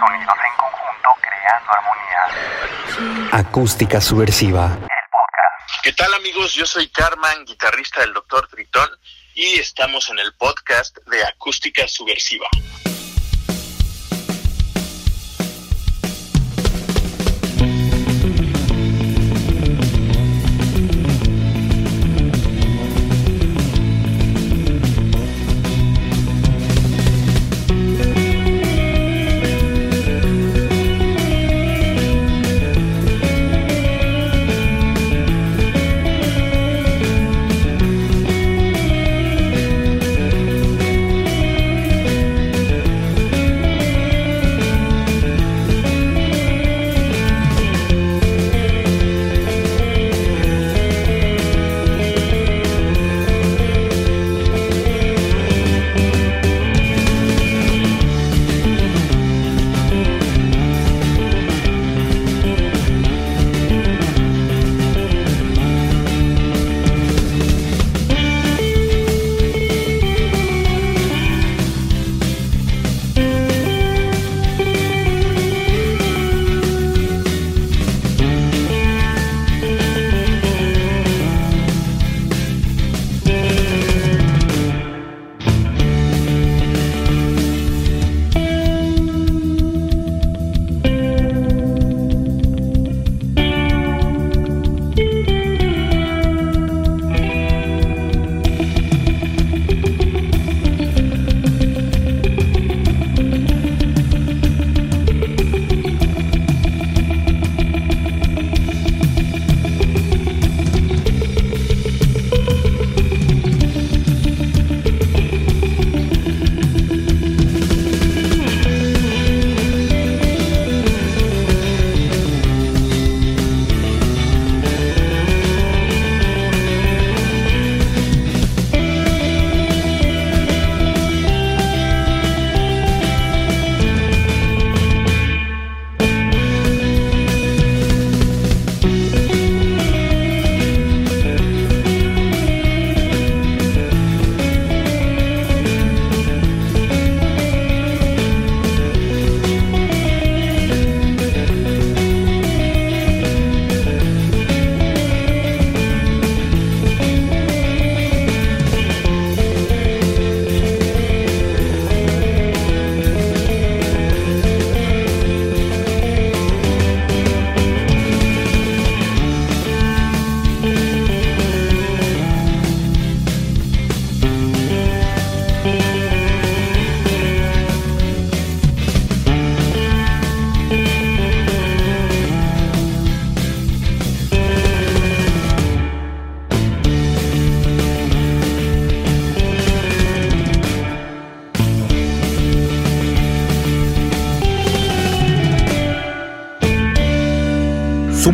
sonidos en conjunto creando armonía. Acústica subversiva. El podcast. ¿Qué tal amigos? Yo soy Carman, guitarrista del Dr. Tritón y estamos en el podcast de Acústica Subversiva.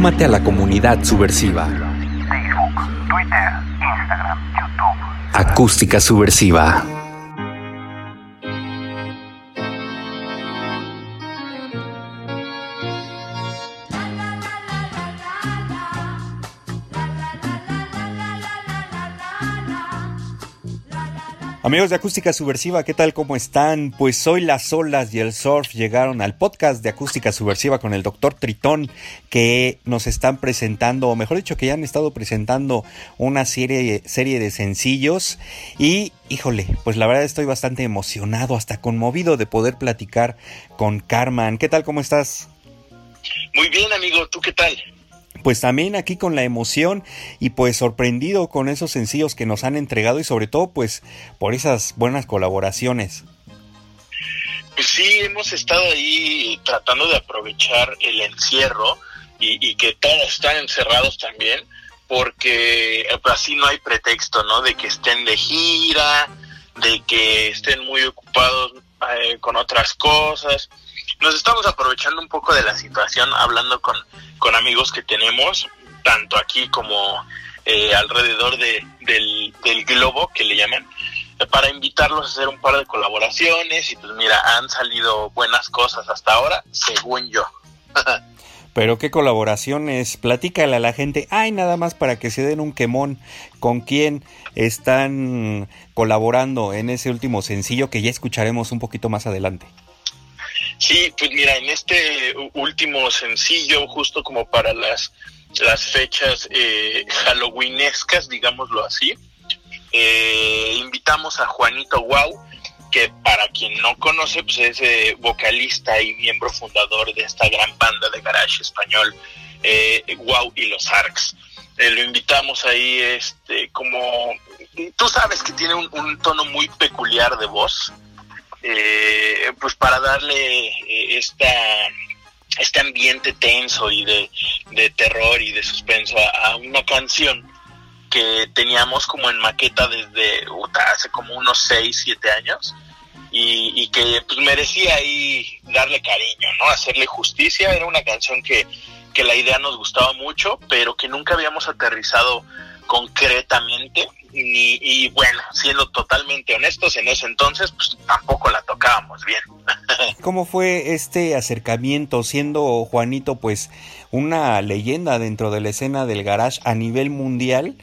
Súmate a la comunidad subversiva. Facebook, Twitter, Instagram, YouTube. Acústica subversiva. Amigos de Acústica Subversiva, ¿qué tal? ¿Cómo están? Pues hoy las olas y el surf llegaron al podcast de Acústica Subversiva con el doctor Tritón, que nos están presentando, o mejor dicho, que ya han estado presentando una serie, serie de sencillos. Y, híjole, pues la verdad estoy bastante emocionado, hasta conmovido de poder platicar con Carman. ¿Qué tal? ¿Cómo estás? Muy bien amigo, ¿tú qué tal? Pues también aquí con la emoción y pues sorprendido con esos sencillos que nos han entregado y sobre todo pues por esas buenas colaboraciones. Pues sí, hemos estado ahí tratando de aprovechar el encierro y, que todos están encerrados también, porque así no hay pretexto, ¿no? De que estén de gira, de que estén muy ocupados eh, con otras cosas nos estamos aprovechando un poco de la situación, hablando con, con amigos que tenemos, tanto aquí como eh, alrededor de, del, del globo, que le llaman, para invitarlos a hacer un par de colaboraciones y pues mira, han salido buenas cosas hasta ahora, según yo. Pero qué colaboraciones, platícale a la gente, ay, nada más para que se den un quemón con quién están colaborando en ese último sencillo que ya escucharemos un poquito más adelante. Sí, pues mira, en este último sencillo, justo como para las, las fechas eh, halloweenescas, digámoslo así, eh, invitamos a Juanito Wow, que para quien no conoce, pues es eh, vocalista y miembro fundador de esta gran banda de garage español, eh, Wow y los Arcs. Eh, lo invitamos ahí, este, como tú sabes que tiene un tono muy peculiar de voz, eh, pues para darle eh, esta este ambiente tenso y de, terror y de suspenso a, una canción que teníamos como en maqueta desde hace como unos 6, 7 años y, y, que pues merecía ahí darle cariño, ¿no? Hacerle justicia. Era una canción que, que la idea nos gustaba mucho, pero que nunca habíamos aterrizado concretamente y bueno, siendo totalmente honestos, en ese entonces pues tampoco la tocábamos bien. ¿Cómo fue este acercamiento siendo Juanito pues una leyenda dentro de la escena del garage a nivel mundial?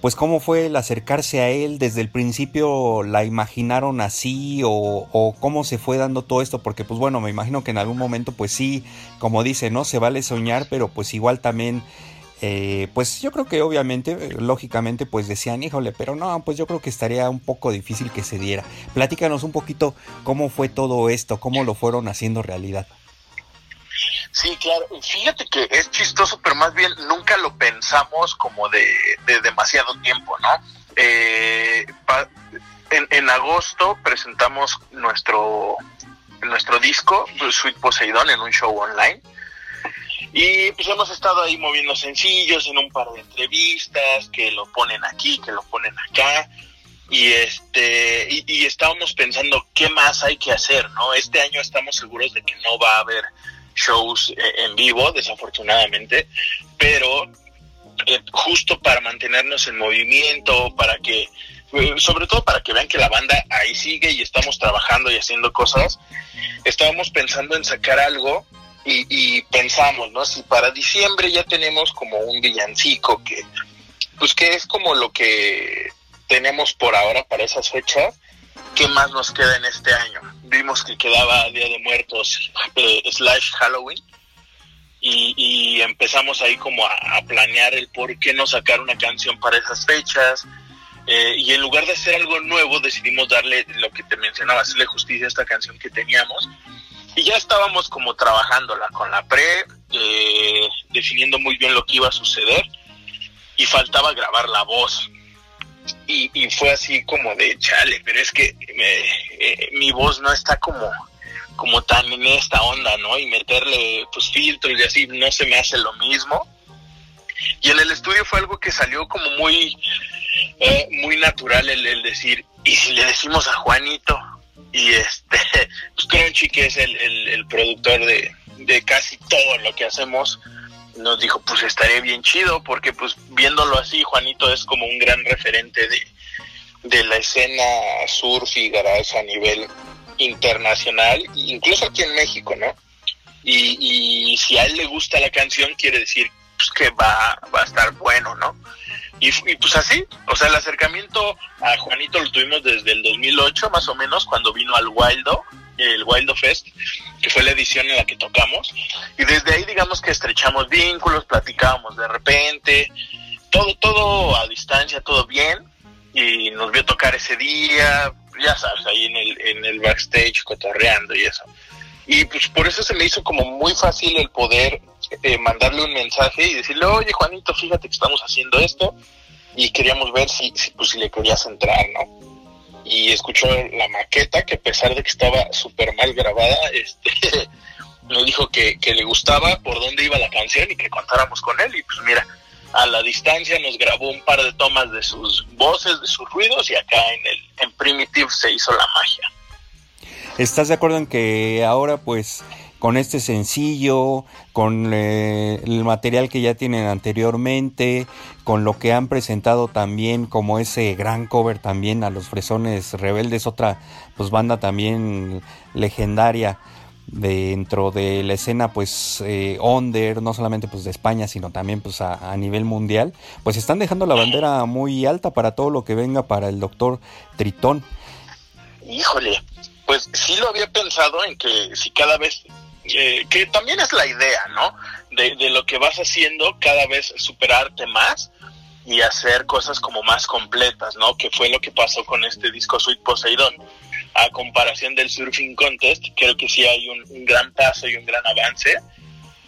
Pues cómo fue el acercarse a él, desde el principio la imaginaron así o, o, cómo se fue dando todo esto, porque pues bueno, me imagino que en algún momento pues sí, como dice, ¿no? Se vale soñar, pero pues igual también eh, pues yo creo que obviamente, lógicamente, pues decían, híjole, pero no, pues yo creo que estaría un poco difícil que se diera. Platícanos un poquito cómo fue todo esto, cómo lo fueron haciendo realidad. Sí, claro. Fíjate que es chistoso, pero más bien nunca lo pensamos como de, de demasiado tiempo, ¿no? Eh, en, en, agosto presentamos nuestro, nuestro disco, Sweet Poseidon, en un show online. Y pues hemos estado ahí moviendo sencillos en un par de entrevistas, que lo ponen aquí, que lo ponen acá. Y este, y, estábamos pensando qué más hay que hacer, ¿no? Este año estamos seguros de que no va a haber shows eh, en vivo, desafortunadamente, pero eh, justo para mantenernos en movimiento, para que, eh, sobre todo para que vean que la banda ahí sigue y estamos trabajando y haciendo cosas, estábamos pensando en sacar algo y, y, pensamos, ¿no? Si para diciembre ya tenemos como un villancico que, pues que es como lo que tenemos por ahora para esas fechas, ¿qué más nos queda en este año? Vimos que quedaba Día de Muertos eh, slash Halloween y, empezamos ahí como a, a, planear el por qué no sacar una canción para esas fechas. Eh, y en lugar de hacer algo nuevo, decidimos darle lo que te mencionaba, hacerle justicia a esta canción que teníamos y ya estábamos como trabajándola con la pre, eh, definiendo muy bien lo que iba a suceder y faltaba grabar la voz. Y, y fue así como de chale, pero es que me, eh, mi voz no está como, como tan en esta onda, ¿no? Y meterle pues filtros y así no se me hace lo mismo. Y en el estudio fue algo que salió como muy, eh, muy natural el, el decir, ¿y si le decimos a Juanito? Y este pues Crunchy que es el, el, productor de, de, casi todo lo que hacemos nos dijo pues estaría bien chido porque pues viéndolo así Juanito es como un gran referente de, de la escena surf y garage a nivel internacional incluso aquí en México no y si a él le gusta la canción quiere decir pues, que va, va a estar bueno no y, pues así, o sea, el acercamiento a Juanito lo tuvimos desde el 2008 más o menos, cuando vino al Wildo, el Wildo Fest, que fue la edición en la que tocamos. Y desde ahí digamos que estrechamos vínculos, platicábamos de repente, todo, todo a distancia, todo bien. Y nos vio tocar ese día, ya sabes, ahí en el, en el backstage cotorreando y eso. Y pues por eso se me hizo como muy fácil el poder eh, mandarle un mensaje y decirle, oye Juanito, fíjate que estamos haciendo esto y queríamos ver si, si, pues, si le querías entrar, ¿no? Y escuchó la maqueta que a pesar de que estaba súper mal grabada, este, nos dijo que, que le gustaba por dónde iba la canción y que contáramos con él y pues mira, a la distancia nos grabó un par de tomas de sus voces, de sus ruidos y acá en el en Primitive se hizo la magia. ¿Estás de acuerdo en que ahora pues con este sencillo, con eh, el material que ya tienen anteriormente, con lo que han presentado también como ese gran cover también a los Fresones Rebeldes, otra pues banda también legendaria dentro de la escena pues eh, under, no solamente pues de España, sino también pues a, a, nivel mundial, pues están dejando la bandera muy alta para todo lo que venga para el doctor Tritón. Híjole, pues sí lo había pensado en que si cada vez, eh, que también es la idea, ¿no? De, de lo que vas haciendo, cada vez superarte más y hacer cosas como más completas, ¿no? Que fue lo que pasó con este disco Sweet Poseidon. A comparación del Surfing Contest, creo que sí hay un, gran paso y un gran avance,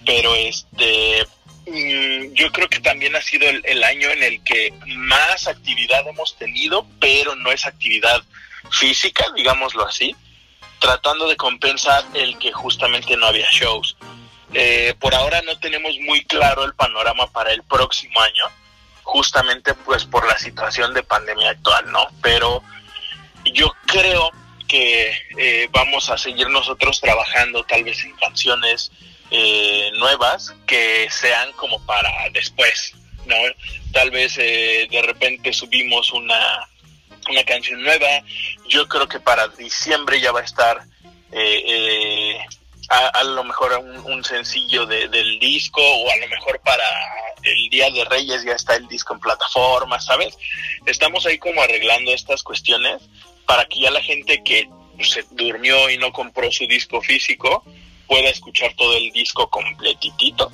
pero este mm, yo creo que también ha sido el, año en el que más actividad hemos tenido, pero no es actividad física, digámoslo así, tratando de compensar el que justamente no había shows. Eh, por ahora no tenemos muy claro el panorama para el próximo año, justamente pues por la situación de pandemia actual, ¿no? Pero yo creo que eh, vamos a seguir nosotros trabajando tal vez en canciones eh, nuevas que sean como para después, ¿no? Tal vez eh, de repente subimos una, una canción nueva, yo creo que para diciembre ya va a estar eh, a, a, lo mejor un, un sencillo de, del disco o a lo mejor para el Día de Reyes ya está el disco en plataforma, ¿sabes? Estamos ahí como arreglando estas cuestiones para que ya la gente que se durmió y no compró su disco físico pueda escuchar todo el disco completitito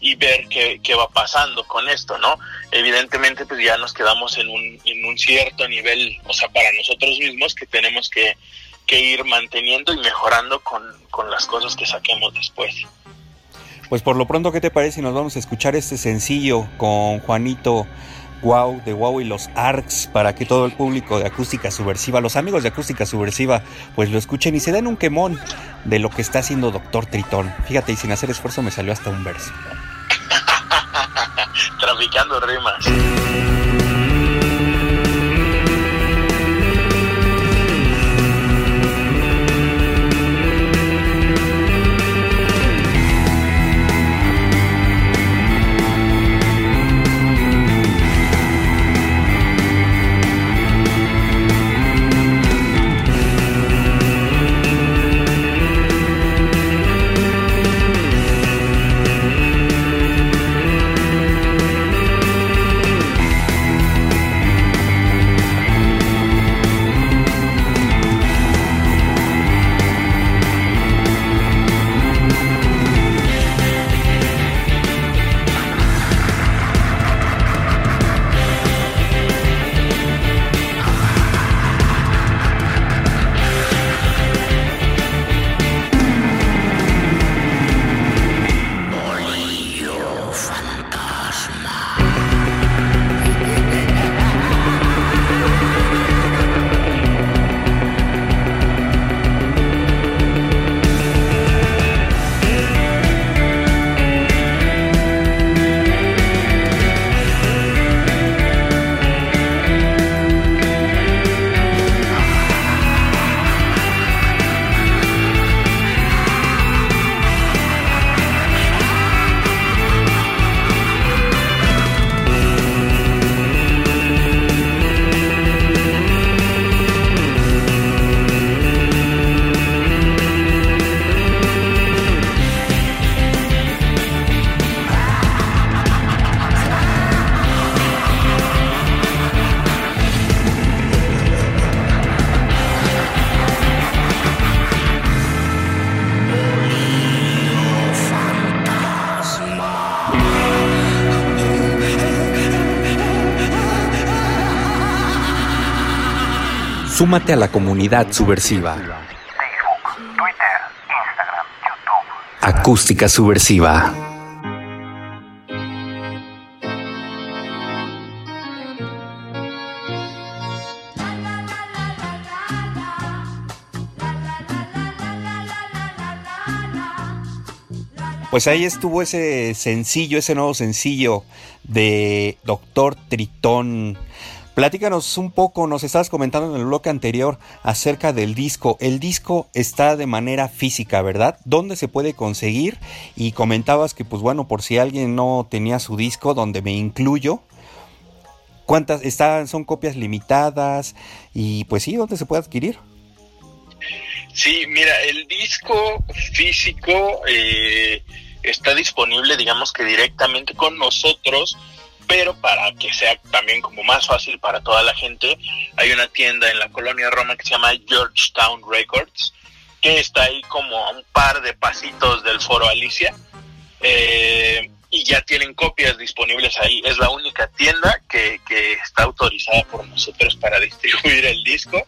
y ver qué, qué, va pasando con esto, ¿no? Evidentemente, pues ya nos quedamos en un, en un cierto nivel, o sea, para nosotros mismos que tenemos que, que ir manteniendo y mejorando con, con, las cosas que saquemos después. Pues por lo pronto, ¿qué te parece nos vamos a escuchar este sencillo con Juanito Wow de Wow y los ARCs para que todo el público de Acústica Subversiva, los amigos de Acústica Subversiva, pues lo escuchen y se den un quemón de lo que está haciendo Doctor Tritón. Fíjate, y sin hacer esfuerzo me salió hasta un verso. Traficando rimas. Súmate a la comunidad subversiva. Facebook, Twitter, Instagram, YouTube. Acústica subversiva. Pues ahí estuvo ese sencillo, ese nuevo sencillo de Doctor Tritón. Platícanos un poco, nos estabas comentando en el bloque anterior acerca del disco. El disco está de manera física, ¿verdad? ¿Dónde se puede conseguir? Y comentabas que, pues bueno, por si alguien no tenía su disco, donde me incluyo, ¿cuántas están? Son copias limitadas y pues sí, ¿dónde se puede adquirir? Sí, mira, el disco físico eh, está disponible, digamos que directamente con nosotros pero para que sea también como más fácil para toda la gente, hay una tienda en la colonia Roma que se llama Georgetown Records, que está ahí como a un par de pasitos del foro Alicia. Eh, y ya tienen copias disponibles ahí. Es la única tienda que, que está autorizada por nosotros para distribuir el disco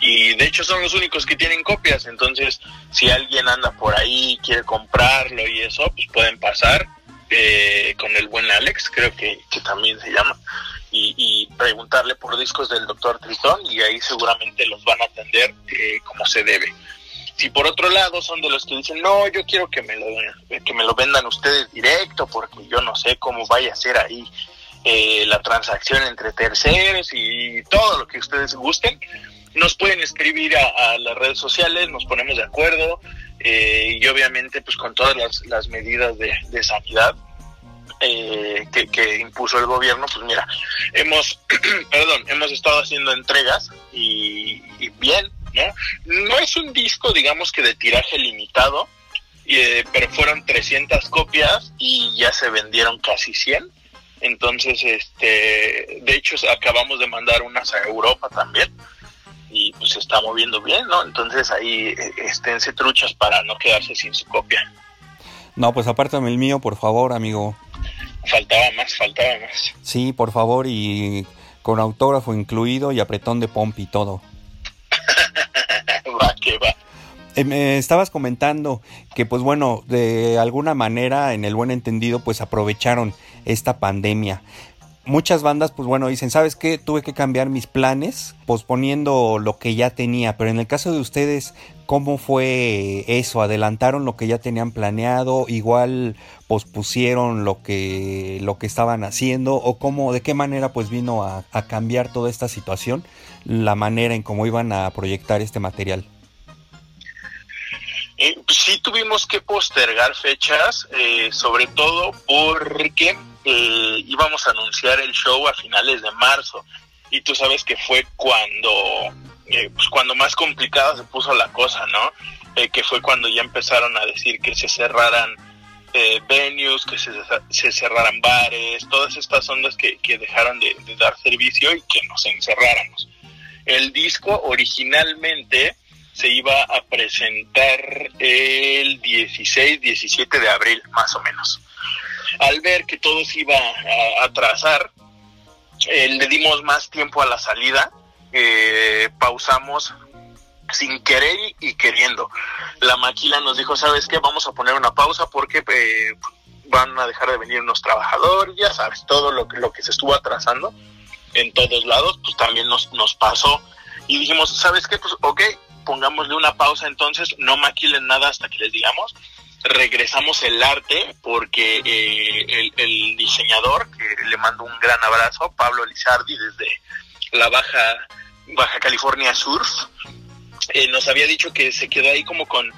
y de hecho son los únicos que tienen copias, entonces si alguien anda por ahí quiere comprarlo y eso, pues pueden pasar eh, con el buen Alex, creo que, también se llama, y, preguntarle por discos del doctor Tritón y ahí seguramente los van a atender eh, como se debe. Si por otro lado son de los que dicen, no, yo quiero que me lo, que me lo vendan ustedes directo porque yo no sé cómo vaya a ser ahí eh, la transacción entre terceros y todo lo que ustedes gusten, nos pueden escribir a, las redes sociales, nos ponemos de acuerdo eh, y obviamente pues con todas las, medidas de, sanidad eh, que, impuso el gobierno, pues mira, hemos, perdón, hemos estado haciendo entregas y, bien, ¿no? No es un disco, digamos que de tiraje limitado, eh, pero fueron 300 copias y ya se vendieron casi 100. Entonces, este, de hecho, acabamos de mandar unas a Europa también y pues se está moviendo bien, ¿no? Entonces ahí eh, esténse truchas para no quedarse sin su copia. No, pues apártame el mío, por favor, amigo. Faltaba más, faltaba más. Sí, por favor, y con autógrafo incluido y apretón de pomp y todo. va, que va. Eh, me estabas comentando que pues bueno, de alguna manera, en el buen entendido, pues aprovecharon esta pandemia muchas bandas, pues bueno, dicen, ¿sabes qué? Tuve que cambiar mis planes posponiendo lo que ya tenía, pero en el caso de ustedes, ¿cómo fue eso? ¿Adelantaron lo que ya tenían planeado? ¿Igual pospusieron lo que, lo que estaban haciendo? ¿O cómo, de qué manera pues vino a, cambiar toda esta situación, la manera en cómo iban a proyectar este material? Eh, sí tuvimos que postergar fechas, eh, sobre todo porque eh, íbamos a anunciar el show a finales de marzo y tú sabes que fue cuando eh, pues cuando más complicada se puso la cosa, ¿no? Eh, que fue cuando ya empezaron a decir que se cerraran venues, que se, cerraran bares, todas estas ondas que, que dejaron de, de, dar servicio y que nos encerráramos. El disco originalmente se iba a presentar el 16, 17 de abril, más o menos al ver que todo se iba a atrasar, eh, le dimos más tiempo a la salida, eh, pausamos sin querer y queriendo. La maquila nos dijo, ¿sabes qué? Vamos a poner una pausa porque eh, van a dejar de venir unos trabajadores, ya sabes, todo lo que, se estuvo atrasando en todos lados, pues también nos, nos pasó. Y dijimos, ¿sabes qué? Pues ok, pongámosle una pausa entonces, no maquilen nada hasta que les digamos regresamos el arte porque eh, el, diseñador, que le mando un gran abrazo, Pablo Lizardi, desde la Baja, Baja California Surf, eh, nos había dicho que se quedó ahí como con,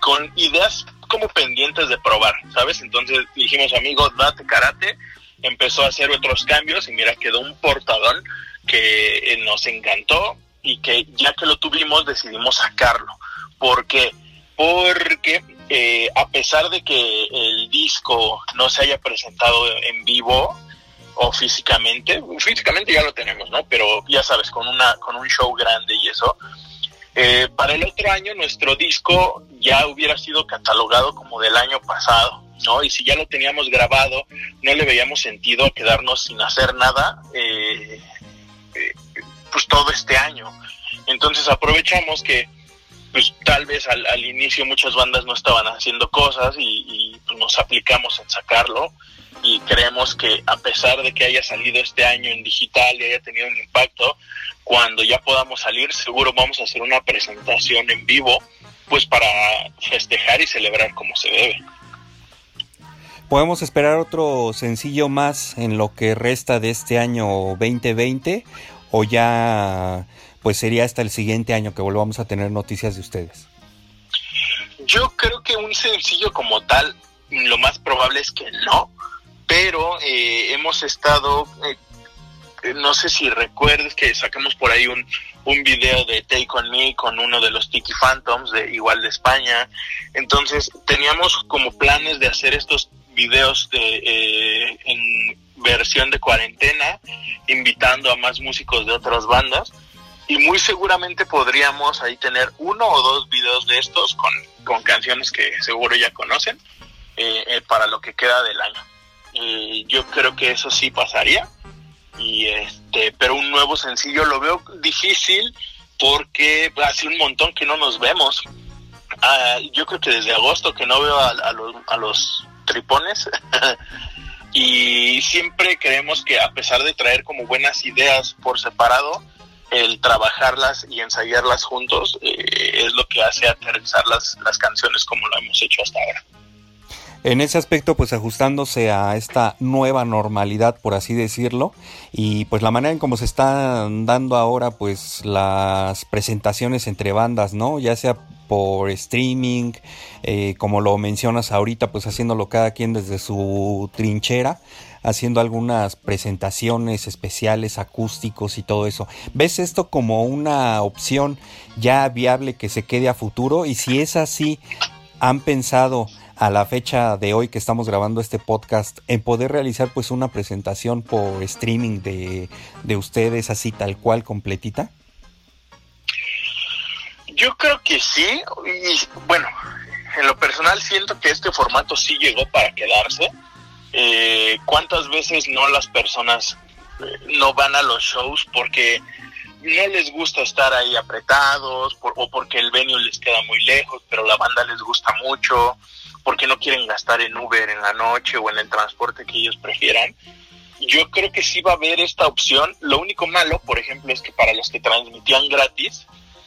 con ideas como pendientes de probar, ¿sabes? Entonces dijimos, amigo, date karate, empezó a hacer otros cambios y mira, quedó un portadón que eh, nos encantó y que ya que lo tuvimos decidimos sacarlo. ¿Por qué? Porque eh, a pesar de que el disco no se haya presentado en vivo o físicamente, físicamente ya lo tenemos, ¿no? Pero ya sabes, con, una, con un show grande y eso, eh, para el otro año nuestro disco ya hubiera sido catalogado como del año pasado, ¿no? Y si ya lo teníamos grabado, no le veíamos sentido a quedarnos sin hacer nada, eh, pues todo este año. Entonces aprovechamos que pues tal vez al, al, inicio muchas bandas no estaban haciendo cosas y, pues, nos aplicamos en sacarlo y creemos que a pesar de que haya salido este año en digital y haya tenido un impacto, cuando ya podamos salir seguro vamos a hacer una presentación en vivo pues para festejar y celebrar como se debe. ¿Podemos esperar otro sencillo más en lo que resta de este año 2020 o ya pues sería hasta el siguiente año que volvamos a tener noticias de ustedes. Yo creo que un sencillo como tal, lo más probable es que no, pero eh, hemos estado, eh, no sé si recuerdes que sacamos por ahí un, un video de Take On Me con uno de los Tiki Phantoms, de igual de España, entonces teníamos como planes de hacer estos videos de, eh, en versión de cuarentena, invitando a más músicos de otras bandas. Y muy seguramente podríamos ahí tener uno o dos videos de estos con, con canciones que seguro ya conocen eh, eh, para lo que queda del año. Eh, yo creo que eso sí pasaría. Y este, pero un nuevo sencillo lo veo difícil porque hace un montón que no nos vemos. Ah, yo creo que desde agosto que no veo a, los, a los tripones y siempre creemos que a pesar de traer como buenas ideas por separado, el trabajarlas y ensayarlas juntos eh, es lo que hace aterrizar las, las canciones como lo hemos hecho hasta ahora. En ese aspecto, pues ajustándose a esta nueva normalidad, por así decirlo, y pues la manera en cómo se están dando ahora, pues las presentaciones entre bandas, ¿no? Ya sea por streaming, eh, como lo mencionas ahorita, pues haciéndolo cada quien desde su trinchera, haciendo algunas presentaciones especiales, acústicos y todo eso. ¿Ves esto como una opción ya viable que se quede a futuro? Y si es así, ¿han pensado a la fecha de hoy que estamos grabando este podcast en poder realizar pues una presentación por streaming de, de ustedes así tal cual completita? Yo creo que sí, y bueno, en lo personal siento que este formato sí llegó para quedarse. Eh, ¿Cuántas veces no las personas eh, no van a los shows porque no les gusta estar ahí apretados o porque el venue les queda muy lejos, pero la banda les gusta mucho, porque no quieren gastar en Uber en la noche o en el transporte que ellos prefieran? Yo creo que sí va a haber esta opción. Lo único malo, por ejemplo, es que para los que transmitían gratis,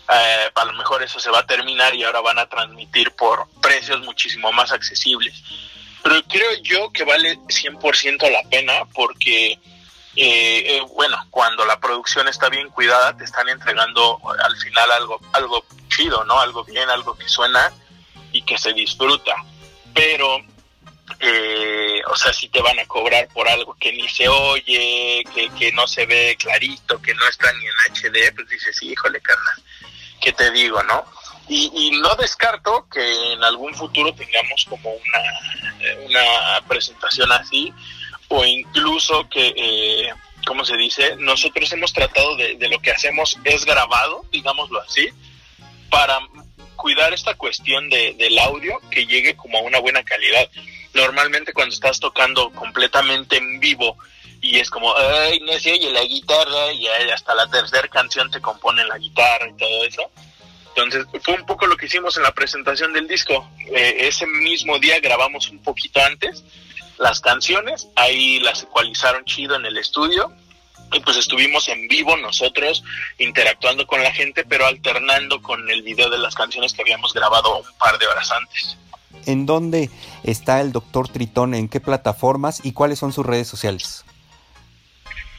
eh, a lo mejor eso se va a terminar y ahora van a transmitir por precios muchísimo más accesibles. Pero creo yo que vale 100% la pena porque, eh, eh, bueno, cuando la producción está bien cuidada, te están entregando al final algo, algo chido, ¿no? Algo bien, algo que suena y que se disfruta. Pero eh, o sea, si te van a cobrar por algo que ni se oye, que, que no se ve clarito, que no está ni en HD, pues dices, híjole, carnal, ¿qué te digo, no? Y, y, no descarto que en algún futuro tengamos como una, una presentación así, o incluso que, eh, ¿cómo se dice? Nosotros hemos tratado de, de lo que hacemos es grabado, digámoslo así, para cuidar esta cuestión de, del audio que llegue como a una buena calidad. Normalmente cuando estás tocando completamente en vivo y es como, ay, no se oye la guitarra y hasta la tercera canción te componen la guitarra y todo eso. Entonces fue un poco lo que hicimos en la presentación del disco. Eh, ese mismo día grabamos un poquito antes las canciones, ahí las ecualizaron chido en el estudio y pues estuvimos en vivo nosotros interactuando con la gente, pero alternando con el video de las canciones que habíamos grabado un par de horas antes. ¿En dónde está el doctor Tritón? ¿En qué plataformas y cuáles son sus redes sociales?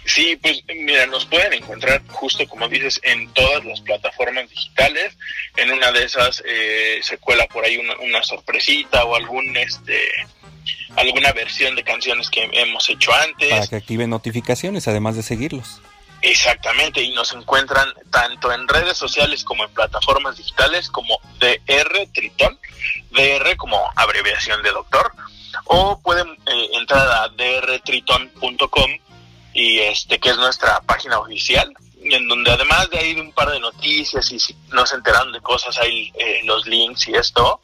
Sí, pues mira, nos pueden encontrar justo como dices en todas las plataformas digitales. En una de esas eh, se cuela por ahí una, una, sorpresita o algún este alguna versión de canciones que hemos hecho antes. Para que activen notificaciones, además de seguirlos. Exactamente, y nos encuentran tanto en redes sociales como en plataformas digitales como DR Tritón, DR como abreviación de doctor, o pueden eh, entrar a drtritón.com y este que es nuestra página oficial en donde además de ahí un par de noticias y si no se enteran de cosas hay eh, los links y esto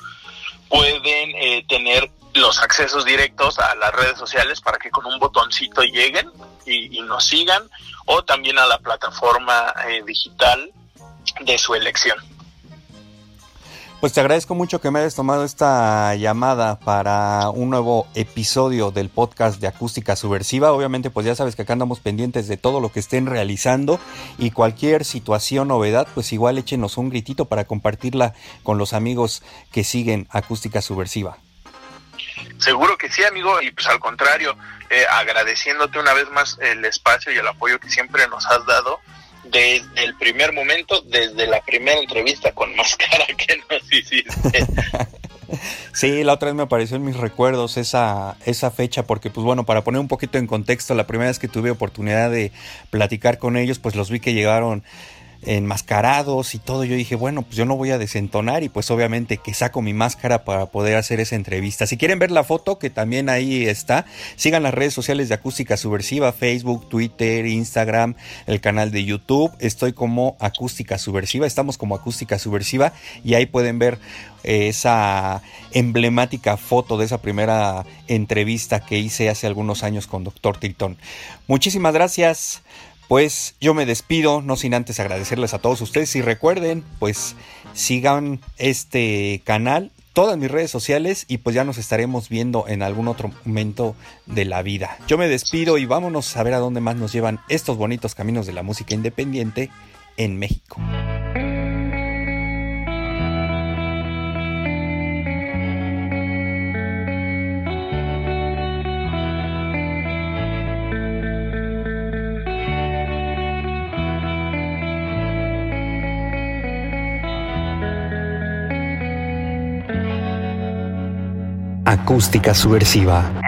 pueden eh, tener los accesos directos a las redes sociales para que con un botoncito lleguen y, y nos sigan o también a la plataforma eh, digital de su elección. Pues te agradezco mucho que me hayas tomado esta llamada para un nuevo episodio del podcast de Acústica Subversiva. Obviamente, pues ya sabes que acá andamos pendientes de todo lo que estén realizando y cualquier situación, novedad, pues igual échenos un gritito para compartirla con los amigos que siguen Acústica Subversiva. Seguro que sí, amigo, y pues al contrario, eh, agradeciéndote una vez más el espacio y el apoyo que siempre nos has dado desde el primer momento, desde la primera entrevista con máscara que nos hiciste. Sí, la otra vez me apareció en mis recuerdos esa, esa fecha, porque pues bueno, para poner un poquito en contexto, la primera vez que tuve oportunidad de platicar con ellos, pues los vi que llegaron enmascarados y todo. Yo dije, bueno, pues yo no voy a desentonar y pues obviamente que saco mi máscara para poder hacer esa entrevista. Si quieren ver la foto, que también ahí está, sigan las redes sociales de Acústica Subversiva, Facebook, Twitter, Instagram, el canal de YouTube. Estoy como Acústica Subversiva, estamos como Acústica Subversiva y ahí pueden ver eh, esa emblemática foto de esa primera entrevista que hice hace algunos años con Doctor Tritón. Muchísimas gracias. Pues yo me despido, no sin antes agradecerles a todos ustedes y recuerden, pues sigan este canal, todas mis redes sociales y pues ya nos estaremos viendo en algún otro momento de la vida. Yo me despido y vámonos a ver a dónde más nos llevan estos bonitos caminos de la música independiente en México. Acústica Subversiva.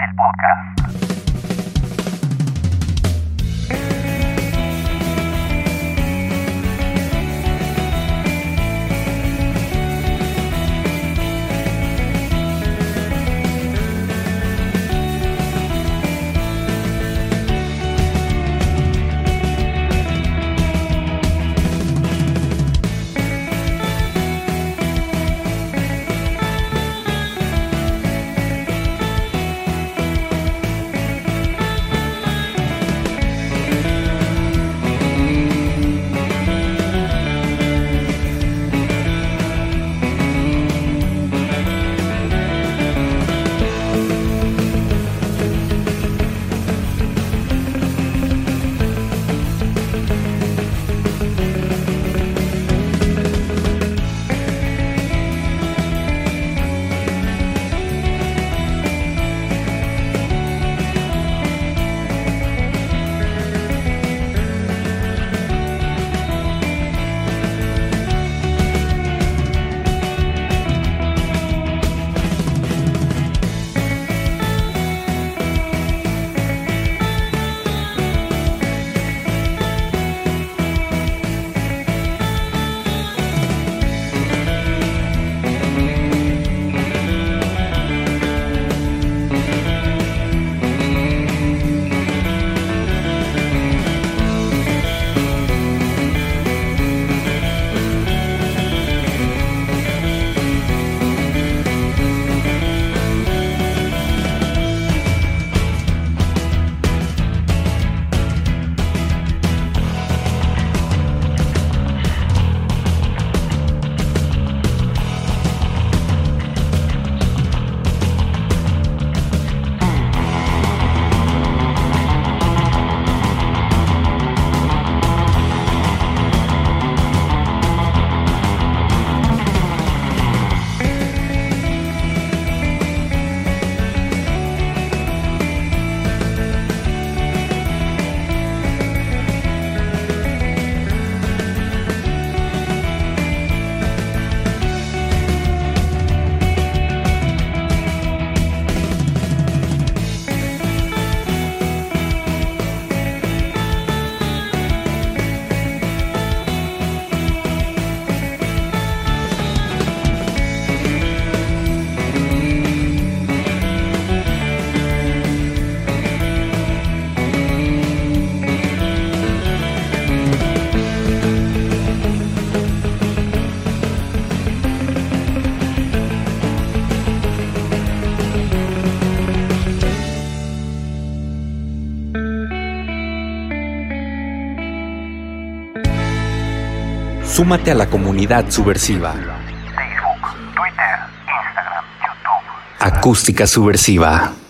Súmate a la comunidad subversiva. Facebook, Twitter, Instagram, YouTube. Acústica Subversiva.